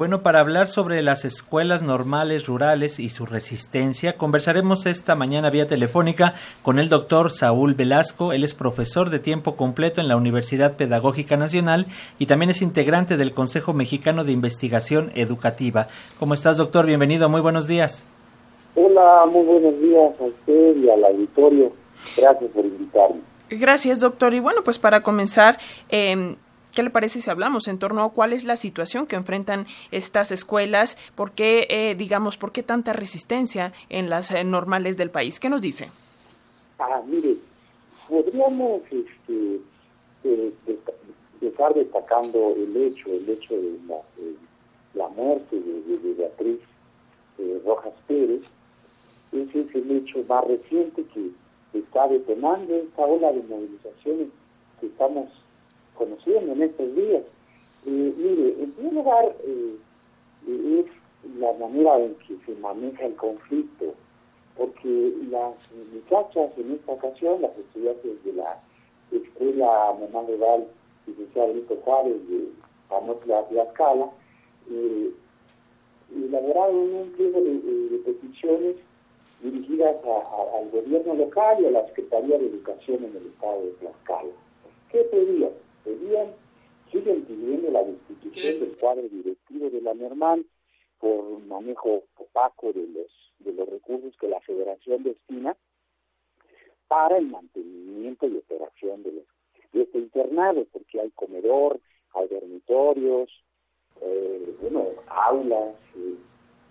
Bueno, para hablar sobre las escuelas normales rurales y su resistencia, conversaremos esta mañana vía telefónica con el doctor Saúl Velasco. Él es profesor de tiempo completo en la Universidad Pedagógica Nacional y también es integrante del Consejo Mexicano de Investigación Educativa. ¿Cómo estás, doctor? Bienvenido, muy buenos días. Hola, muy buenos días a usted y al auditorio. Gracias por invitarme. Gracias, doctor. Y bueno, pues para comenzar, eh, ¿Qué le parece si hablamos en torno a cuál es la situación que enfrentan estas escuelas? ¿Por qué, eh, digamos, por qué tanta resistencia en las eh, normales del país? ¿Qué nos dice? Ah, mire, podríamos este, eh, destacando el hecho, el hecho de la, muerte de, Beatriz Rojas Pérez. Ese es el hecho más reciente que está detonando esta ola de movilizaciones que estamos conociendo en estos días. mire, en primer lugar, eh, es la manera en que se maneja el conflicto, porque las muchachas en esta ocasión, las estudiantes de la Escuela Normal Rural Licenciado Benito Juárez de Panotla Tlaxcala, eh, elaboraron un pliego de, peticiones dirigidas al gobierno local y a la Secretaría de Educación en el estado de Tlaxcala. ¿Qué pedían, siguen pidiendo la destitución del cuadro directivo de la normal por manejo opaco de los, de los recursos que la federación destina para el mantenimiento y operación de, los, de este internado, porque hay comedor, hay dormitorios, eh, bueno, aulas eh,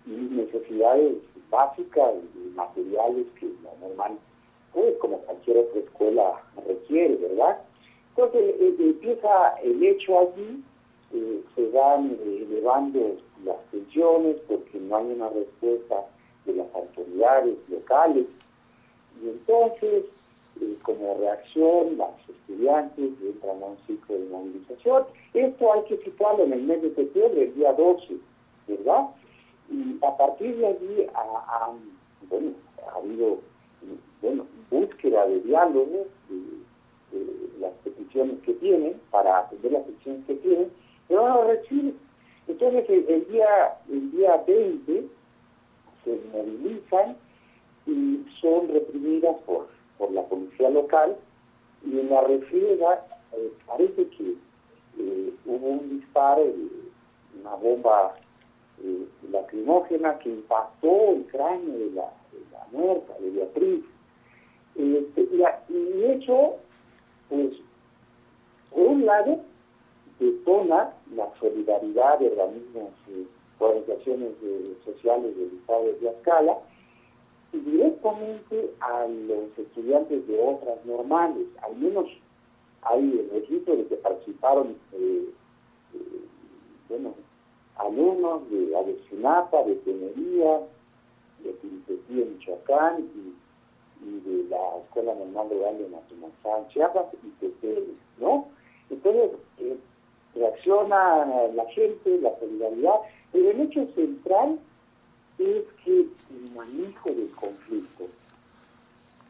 y necesidades básicas y materiales que la normal, pues como cualquier otra escuela requiere, ¿verdad? Entonces eh, eh, empieza el hecho allí, eh, se van elevando las tensiones porque no hay una respuesta de las autoridades locales y entonces como reacción las estudiantes entran a un ciclo de movilización. Esto hay que situarlo en el mes de septiembre, el día 12, ¿verdad? Y a partir de allí ha, habido búsqueda de diálogo, que tienen, para atender las peticiones que tienen, pero no lo reciben. Entonces el, día, el día 20 se movilizan y son reprimidas por, por la policía local y en la refriega eh, parece que eh, hubo un disparo de una bomba eh, lacrimógena que impactó el cráneo de la, de la muerta, de Beatriz. Este, y, y hecho lado, detona la solidaridad de organismos y organizaciones sociales del Estado de Tlaxcala y directamente a los estudiantes de otras normales. Al menos hay el registro de que participaron eh, eh, alumnos de Avecinapa, de Tenería, de Pilipetí en Michoacán y de la Escuela Normal Rural de Matumazán, Chiapas y Tetele, ¿no? Entonces, eh, reacciona la gente, la solidaridad, pero el hecho central es que el manejo del conflicto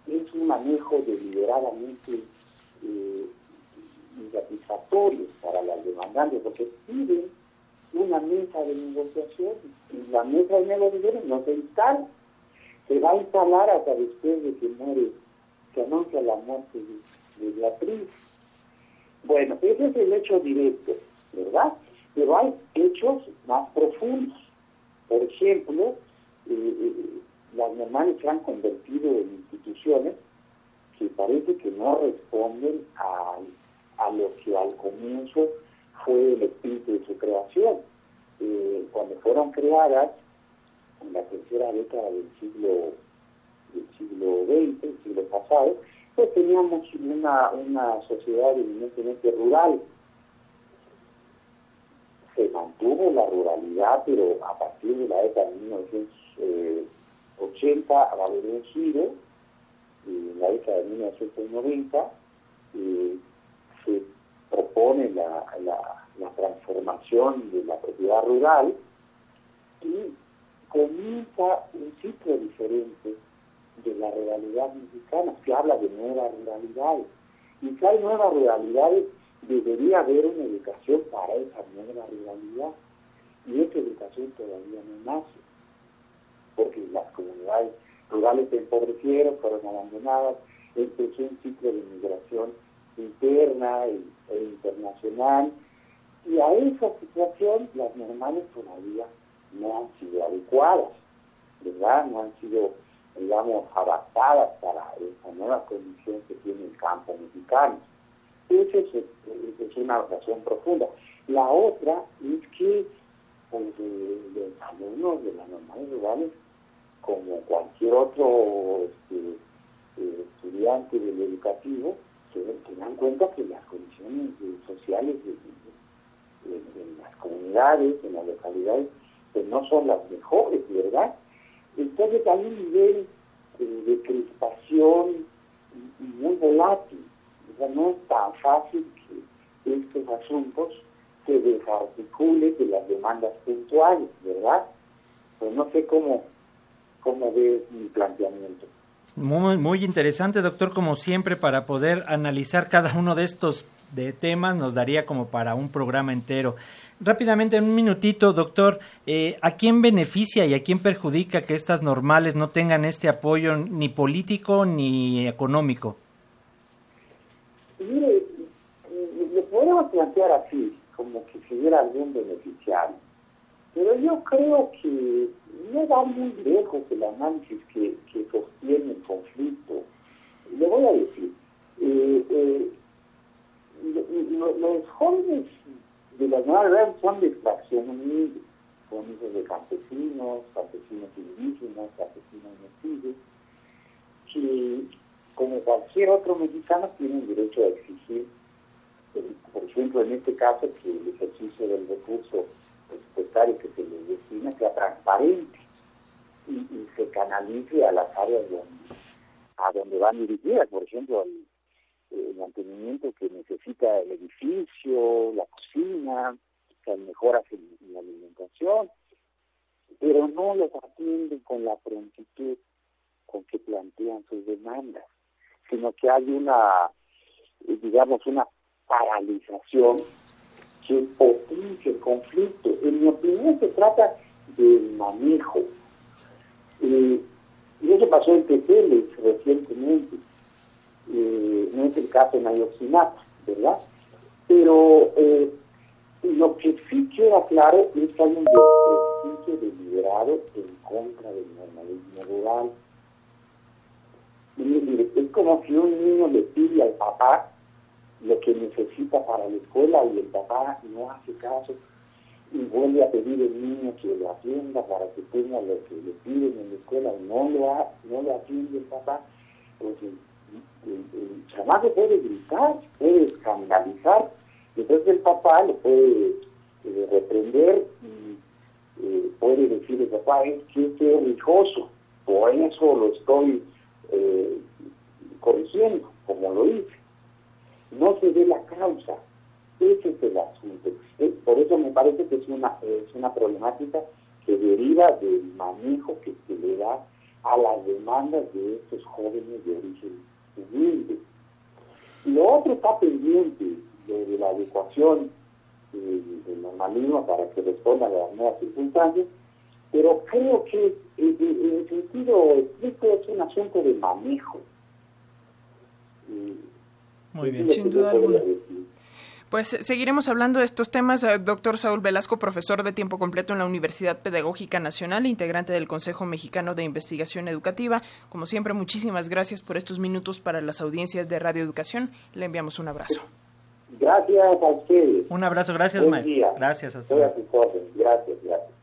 es un manejo deliberadamente eh, para las demandantes, porque piden una mesa de negociación y la mesa de negociación no se instala se va a instalar hasta después de que muere, se anuncia la muerte de, Beatriz. Bueno, ese es el hecho directo, ¿verdad? Pero hay hechos más profundos. Por ejemplo, eh, eh, las normales se han convertido en instituciones que parece que no responden a, a lo que al comienzo fue el espíritu de su creación. Eh, cuando fueron creadas, en la tercera década del siglo del siglo XX, el siglo pasado, teníamos una, una sociedad evidentemente rural. Se mantuvo la ruralidad, pero a partir de la década de 1980 va a haber un giro, en la década de 1990 eh, se propone la, la transformación de la propiedad rural y comienza un ciclo diferente de la realidad mexicana, que habla de nuevas realidades. Y si hay nuevas realidades, debería haber una educación para esa nueva realidad. Y esa educación todavía no nace, porque las comunidades rurales se empobrecieron, fueron abandonadas, empezó un ciclo de migración interna e, e internacional, y a esa situación las normales todavía no han sido adecuadas, ¿verdad? No han sido digamos, adaptadas para esa nueva condición que tiene el campo mexicano. Esa es, una razón profunda. La otra es que pues, los alumnos de las normales rurales, como cualquier otro este, eh, estudiante del educativo, se, dan cuenta que las condiciones sociales de, las comunidades, en las localidades, que no son las mejores, ¿verdad? Entonces hay un nivel eh, de crispación muy volátil. O sea, no es tan fácil que estos asuntos se desarticulen de las demandas puntuales, ¿verdad? Pues no sé cómo, cómo ves mi planteamiento. Muy, muy interesante, doctor, como siempre, para poder analizar cada uno de estos de temas nos daría como para un programa entero. Rápidamente, en un minutito, doctor, eh, ¿a quién beneficia y a quién perjudica que estas normales no tengan este apoyo ni político ni económico? Mire, lo podemos plantear así, como que si hubiera algún beneficiario. Pero yo creo que no va muy lejos el análisis que, que sostiene el conflicto. Le voy a decir, eh, eh, los jóvenes de las nuevas son de extracción humilde, son hijos de campesinos, campesinos indígenas, campesinos mestizos, que como cualquier otro mexicano tienen derecho a exigir, por ejemplo, en este caso, que el ejercicio del recurso presupuestario que se les destina sea transparente y, se canalice a las áreas donde, a donde van dirigidas, por ejemplo, al el mantenimiento que necesita el edificio, la cocina, las mejoras en, la alimentación, pero no los atienden con la prontitud con que plantean sus demandas, sino que hay una, eh, digamos, una paralización que potencia el conflicto. En mi opinión se trata del manejo. Eh, y eso pasó en Tepeles recientemente eh, no es el caso en Ayotzinapa, ¿verdad? Pero eh, lo que sí queda claro es que hay un desprestigio deliberado en contra del normalismo rural. es como si un niño le pide al papá lo que necesita para la escuela y el papá no hace caso y vuelve a pedir el niño que lo atienda para que tenga lo que le piden en la escuela y no lo, ha, no lo atiende el papá. Pues chamaco puede gritar, puede escandalizar, entonces el papá le puede eh, reprender y eh, puede decirle, papá, es que es rijoso, por eso lo estoy eh, corrigiendo, como lo hice. No se ve la causa, ese es el asunto. Por eso me parece que es una, es una problemática que deriva del manejo que se le da a las demandas de estos jóvenes de origen humilde. Lo otro está pendiente de, la adecuación del normalismo para que responda a las nuevas circunstancias, pero creo que eh, eh, en el sentido estricto es un asunto de manejo. Muy bien, sin duda alguna. Pues seguiremos hablando de estos temas. Eh, doctor Saúl Velasco, profesor de tiempo completo en la Universidad Pedagógica Nacional, integrante del Consejo Mexicano de Investigación Educativa. Como siempre, muchísimas gracias por estos minutos para las audiencias de Radio Educación. Le enviamos un abrazo. Gracias a ustedes. Un abrazo, gracias, Gracias, hasta luego. Gracias, gracias.